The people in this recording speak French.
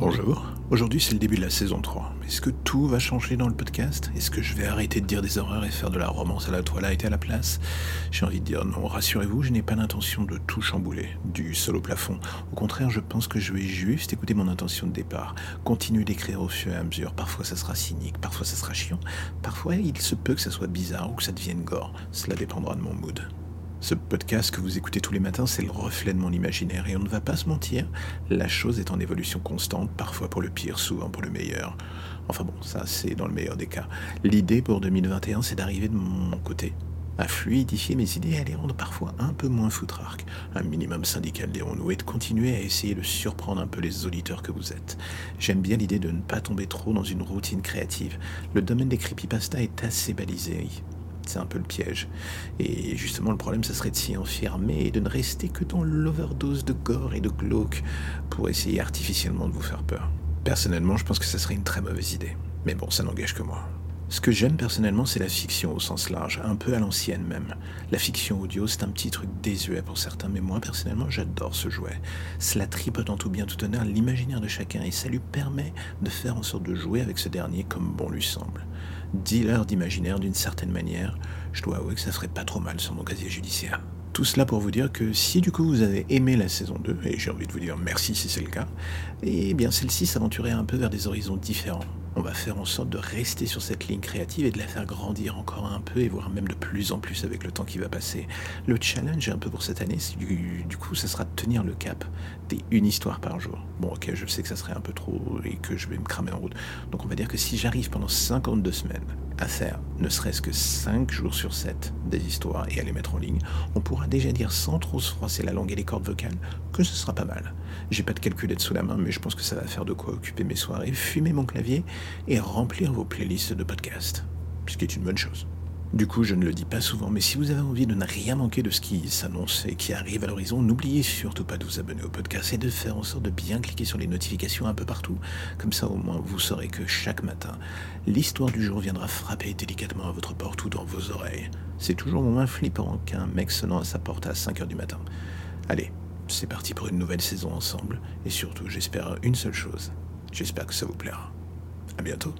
Bonjour, aujourd'hui c'est le début de la saison 3. Est-ce que tout va changer dans le podcast? Est-ce que je vais arrêter de dire des horreurs et faire de la romance à la Twilight à la place? J'ai envie de dire non, rassurez-vous, je n'ai pas l'intention de tout chambouler, du sol au plafond. Au contraire, je pense que je vais juste écouter mon intention de départ, continuer d'écrire au fur et à mesure. Parfois ça sera cynique, parfois ça sera chiant, parfois il se peut que ça soit bizarre ou que ça devienne gore. Cela dépendra de mon mood. Ce podcast que vous écoutez tous les matins, c'est le reflet de mon imaginaire et on ne va pas se mentir, la chose est en évolution constante, parfois pour le pire, souvent pour le meilleur. Enfin bon, ça c'est dans le meilleur des cas. L'idée pour 2021, c'est d'arriver de mon côté, à fluidifier mes idées et à les rendre parfois un peu moins foutrarques, un minimum syndical dirons-nous, et de continuer à essayer de surprendre un peu les auditeurs que vous êtes. J'aime bien l'idée de ne pas tomber trop dans une routine créative. Le domaine des creepypasta est assez balisé c'est un peu le piège. Et justement, le problème, ça serait de s'y enfermer et de ne rester que dans l'overdose de gore et de glauque pour essayer artificiellement de vous faire peur. Personnellement, je pense que ça serait une très mauvaise idée. Mais bon, ça n'engage que moi. Ce que j'aime personnellement, c'est la fiction au sens large, un peu à l'ancienne même. La fiction audio, c'est un petit truc désuet pour certains, mais moi personnellement, j'adore ce jouet. Cela tripote en tout bien tout honneur l'imaginaire de chacun et ça lui permet de faire en sorte de jouer avec ce dernier comme bon lui semble. Dealer d'imaginaire d'une certaine manière, je dois avouer que ça ferait pas trop mal sur mon casier judiciaire. Tout cela pour vous dire que si du coup vous avez aimé la saison 2, et j'ai envie de vous dire merci si c'est le cas, eh bien celle-ci s'aventurait un peu vers des horizons différents. On va faire en sorte de rester sur cette ligne créative et de la faire grandir encore un peu et voire même de plus en plus avec le temps qui va passer. Le challenge un peu pour cette année, du, du coup, ça sera de tenir le cap des une histoire par jour. Bon, ok, je sais que ça serait un peu trop et que je vais me cramer en route. Donc on va dire que si j'arrive pendant 52 semaines à faire ne serait-ce que 5 jours sur 7 des histoires et à les mettre en ligne, on pourra déjà dire sans trop se froisser la langue et les cordes vocales que ce sera pas mal. J'ai pas de calculette sous la main, mais je pense que ça va faire de quoi occuper mes soirées, fumer mon clavier et remplir vos playlists de podcasts. Ce qui est une bonne chose. Du coup, je ne le dis pas souvent, mais si vous avez envie de ne rien manquer de ce qui s'annonce et qui arrive à l'horizon, n'oubliez surtout pas de vous abonner au podcast et de faire en sorte de bien cliquer sur les notifications un peu partout. Comme ça, au moins, vous saurez que chaque matin, l'histoire du jour viendra frapper délicatement à votre porte ou dans vos oreilles. C'est toujours moins flippant qu'un mec sonnant à sa porte à 5 heures du matin. Allez, c'est parti pour une nouvelle saison ensemble, et surtout, j'espère une seule chose. J'espère que ça vous plaira. À bientôt.